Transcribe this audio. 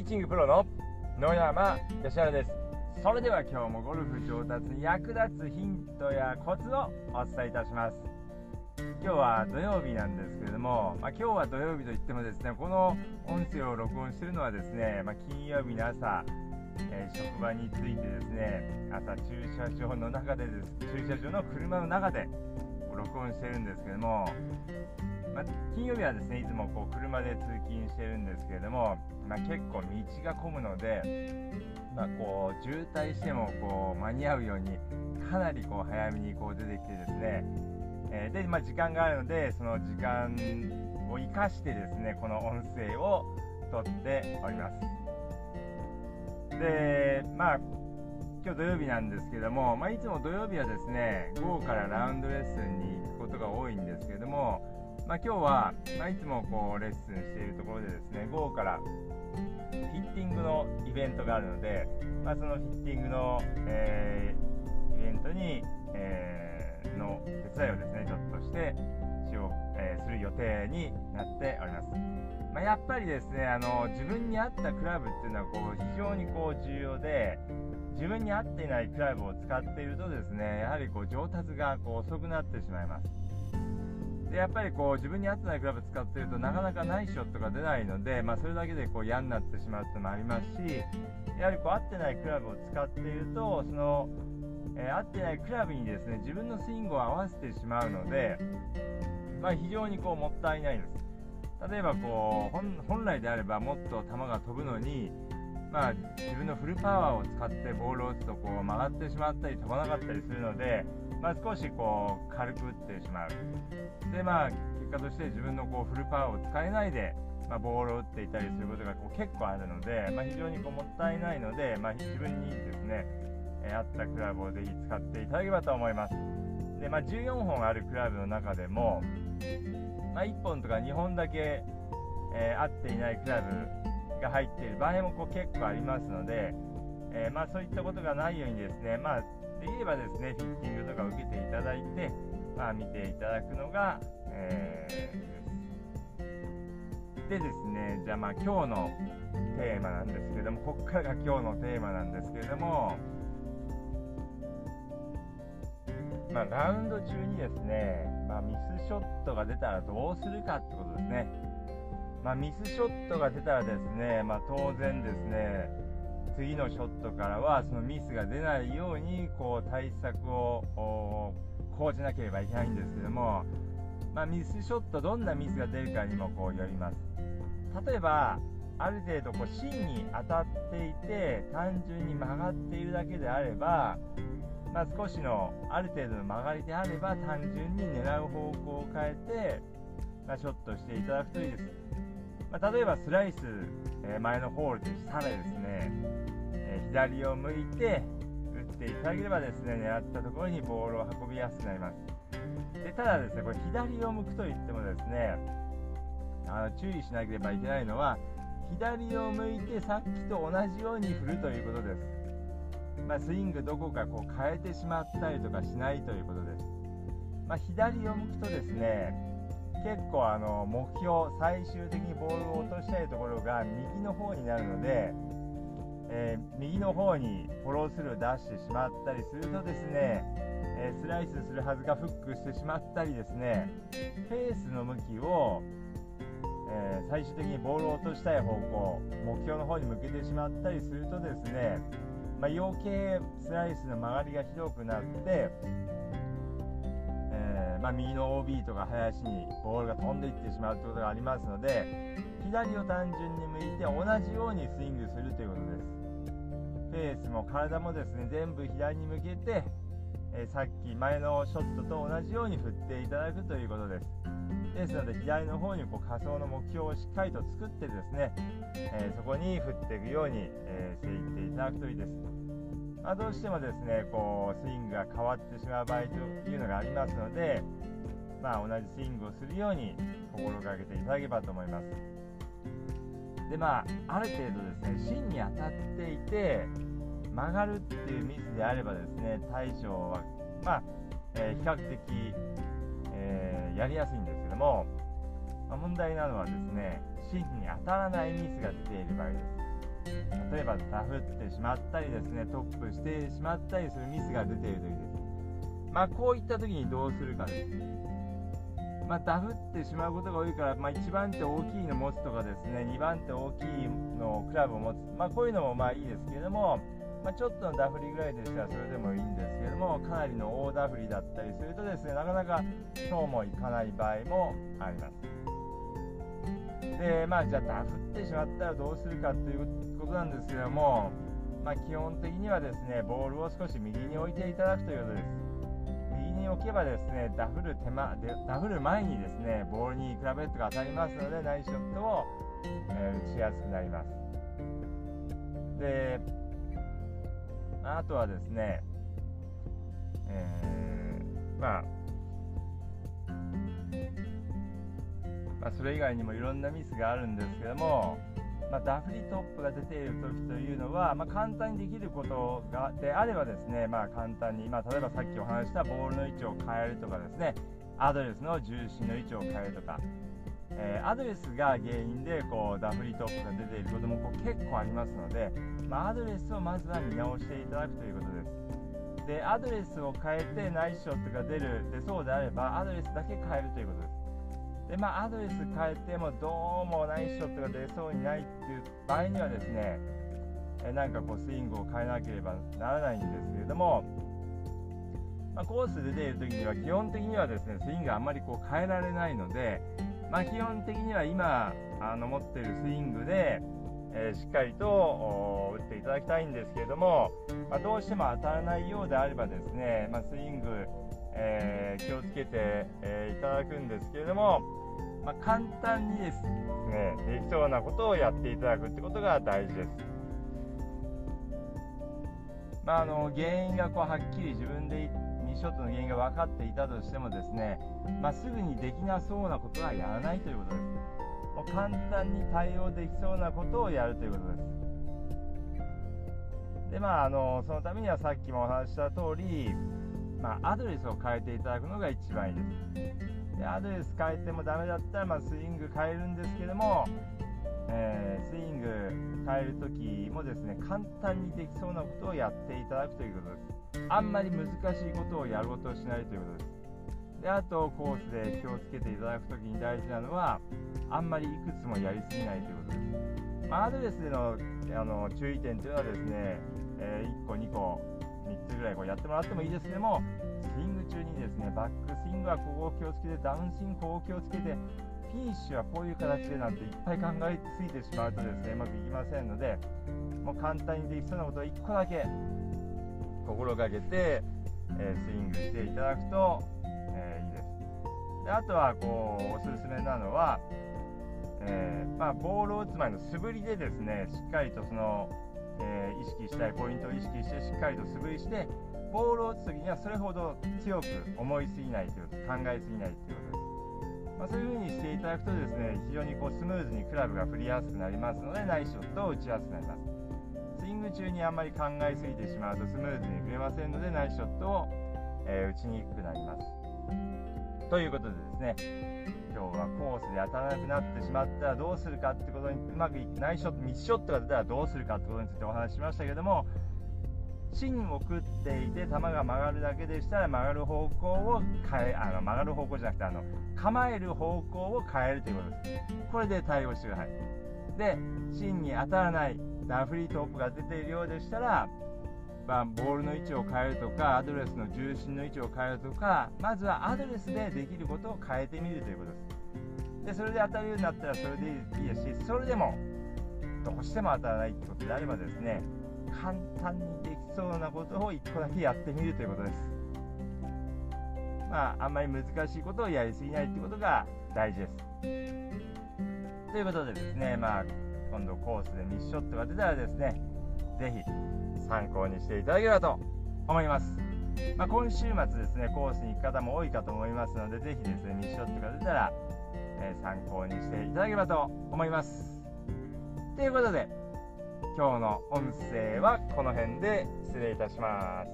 ピッチングプロの野山義原です。それでは今日もゴルフ上達に役立つヒントやコツをお伝えいたします。今日は土曜日なんですけれども、まあ、今日は土曜日といってもですねこの音声を録音しているのはですね、まあ、金曜日の朝、えー、職場に着いてですね朝駐車場の中でです。駐車場の車の中で録音してるんですけどもまあ、金曜日はですねいつもこう車で通勤してるんですけれども、まあ、結構道が混むので、まあ、こう渋滞してもこう間に合うようにかなりこう早めにこう出てきてですね、えー、で、まあ、時間があるのでその時間を生かしてですねこの音声を撮っております。でまあ今日土曜日なんですけども、まあ、いつも土曜日はですね午後からラウンドレッスンに行くことが多いんですけどもまあ、今日は、まあ、いつもこうレッスンしているところでですね午後からフィッティングのイベントがあるので、まあ、そのフィッティングの、えー、イベントに、えー、の手伝いをですねちょっとしてしよう、えー、する予定になっております、まあ、やっぱりですねあの自分に合ったクラブっていうのはこう非常にこう重要で自分に合っていないクラブを使っているとですねやはりこう上達がこう遅くなってしまいます。でやっぱりこう自分に合ってないクラブ使ってるとなかなかナイスショットが出ないので、まあ、それだけでこう嫌になってしまうっていうのもありますしやはりこう合ってないクラブを使っているとその、えー、合ってないクラブにですね自分のスイングを合わせてしまうので、まあ、非常にこうもったいないです。例えばこう本来であればもっと球が飛ぶのにまあ、自分のフルパワーを使ってボールを打つとこう曲がってしまったり飛ばなかったりするので、まあ、少しこう軽く打ってしまう。でまあ結果として自分のこうフルパワーを使えないで、まあ、ボールを打っていたりすることがこう結構あるので、まあ、非常にこうもったいないので、まあ、自分にですね、えー、合ったクラブをぜひ使っていただければと思います。で、まあ、14本あるクラブの中でも、まあ、1本とか2本だけ、えー、合っていないクラブが入っている場合もこう結構ありますので、えー、まあ、そういったことがないようにですね、まあ、できればですねフィッティングとか受けていただいて、まあ、見ていただくのが、えー、でですねじゃあまあ今日のテーマなんですけどもここからが今日のテーマなんですけれどもまあ、ラウンド中にですね、まあ、ミスショットが出たらどうするかってことですね。まあ、ミスショットが出たらですね、まあ、当然ですね次のショットからはそのミスが出ないようにこう対策を講じなければいけないんですけども、まあ、ミスショットどんなミスが出るかにもこうよります。例えばある程度こう芯に当たっていて単純に曲がっているだけであれば、まあ、少しのある程度の曲がりであれば単純に狙う方向を変えて、まあ、ショットしていただくといいです。まあ、例えばスライス、えー、前のホールでしたらですね、えー、左を向いて打っていただければですね狙ったところにボールを運びやすくなります。でただですねこれ左を向くといってもですねあの注意しなければいけないのは左を向いてさっきと同じように振るということです、まあ、スイングどこかこう変えてしまったりとかしないということです、まあ、左を向くとですね結構あの目標最終的にボールを落としたいところが右の方になるので、えー、右の方にフォロースルーを出してしまったりするとですね、えー、スライスするはずがフックしてしまったりですねフェースの向きを、えー、最終的にボールを落としたい方向目標の方に向けてしまったりするとですね、まあ、余計スライスの曲がりがひどくなってまあ、右の OB とか林にボールが飛んでいってしまうということがありますので左を単純に向いて同じようにスイングするということです。フェースも体もですね全部左に向けて、えー、さっき前のショットと同じように振っていただくということです。ですので左の方にこう仮想の目標をしっかりと作ってですね、えー、そこに振っていくように、えー、していっていただくといいです。まあ、どうしてもですねこうスイングが変わってしまう場合というのがありますので、まあ、同じスイングをするように心がけていただければと思います。でまあある程度ですね芯に当たっていて曲がるっていうミスであればですね対処はまあ、えー、比較的、えー、やりやすいんですけども、まあ、問題なのはですね芯に当たらないミスが出ている場合です例えばダフってしまったりですねトップしてしまったりするミスが出ている時ですまあこういった時にどうするかですまあ、ダフってしまうことが多いから、まあ、1番手大きいの持つとかですね2番手大きいのクラブを持つ、まあ、こういうのもまあいいですけれども、まあ、ちょっとのダフりぐらいでしたらそれでもいいんですけれどもかなりの大ダフりだったりするとですねなかなかそうもいかない場合もあります。でまあじゃあダフってしまったらどうするかということなんですけども、まあ、基本的にはですねボールを少し右に置いていただくということです。右に置けばですねダフる手間でダフる前にですねボールにクラブヘッドが当たりますのでナイスショットを、えー、打ちやすくなります。であとはですね、えー、まあそれ以外にもいろんなミスがあるんですけども、まあ、ダフリトップが出ている時というのは、まあ、簡単にできることがであればですね、まあ、簡単に、まあ、例えばさっきお話したボールの位置を変えるとかですねアドレスの重心の位置を変えるとか、えー、アドレスが原因でこうダフリトップが出ていることもこう結構ありますので、まあ、アドレスをまずは見直していただくということです。でアドレスを変えてナイスショットが出るでそうであればアドレスだけ変えるということです。でまあ、アドレス変えてもどうもナイスショットが出そうにないっていう場合にはですねえなんかこうスイングを変えなければならないんですけれども、まあ、コースで出ている時には基本的にはですねスイングあんまりこう変えられないので、まあ、基本的には今あの持っているスイングで、えー、しっかりと打っていただきたいんですけれども、まあ、どうしても当たらないようであればですね、まスイングえー、気をつけて、えー、いただくんですけれども、まあ、簡単にですねできそうなことをやっていただくってことが大事です。まあ、あの原因がこうはっきり自分でミショットの原因が分かっていたとしてもですね、まあ、すぐにできなそうなことはやらないということです。もう簡単に対応できそうなことをやるということです。でまあ、あのそのためにはさっきもお話しした通りまあ、アドレスを変えていただくのが一番いいです。でアドレス変えてもダメだったら、まあ、スイング変えるんですけども、えー、スイング変える時もですね簡単にできそうなことをやっていただくということです。あんまり難しいことをやろうとしないということです。であとコースで気をつけていただく時に大事なのはあんまりいくつもやりすぎないということです、まあ、アドレスでのあの注意点というのはですね、えー、1個2個3つぐらいこうやってもらってもいいですけどもスイング中にですねバックスイングはここを気をつけてダウンスイングここを気をつけてフィニッシュはこういう形でなんていっぱい考えすぎてしまうとですねうまくいきませんのでもう簡単にできそうなことを1個だけ心がけて、えー、スイングしていただくと、えー、いいです。であとはこうおすすめなのは、えー、まあ、ボールを打つ前の素振りでですねしっかりとそのえー、意識したいポイントを意識してしっかりと素振りしてボールを打つ時にはそれほど強く思いすぎないという考えすぎないという。ことです、まあ、そういう風にしていただくとですね非常にこうスムーズにクラブが振りやすくなりますのでナイスショットを打ちやすくなります。スイング中にあんまり考えすぎてしまうとスムーズに振れませんのでナイスショットを、えー、打ちにくくなります。ということでですね今日はコースで当たらなくなってしまったらどうするかってことにうまくいってないショットミスショットが出たらどうするかってことについてお話ししましたけども芯を食っていて球が曲がるだけでしたら曲がる方向を変えあの曲がる方向じゃなくてあの構える方向を変えるということです。これで対応してください。で芯に当たらないダフリートップが出ているようでしたらまあ、ボールの位置を変えるとかアドレスの重心の位置を変えるとかまずはアドレスでできることを変えてみるということです。でそれで当たるようになったらそれでいいですしそれでもどうしても当たらないってことであればですね簡単にできそうなことを1個だけやってみるということです。まああんまり難しいことをやりすぎないってことが大事です。ということでですねまあ今度コースでミスショットが出たらですね是非参考にしていただければと思います。まあ、今週末ですね、コースに行く方も多いかと思いますので、ぜひですね、ミッションとか出たら、えー、参考にしていただければと思います。ということで、今日の音声はこの辺で失礼いたします。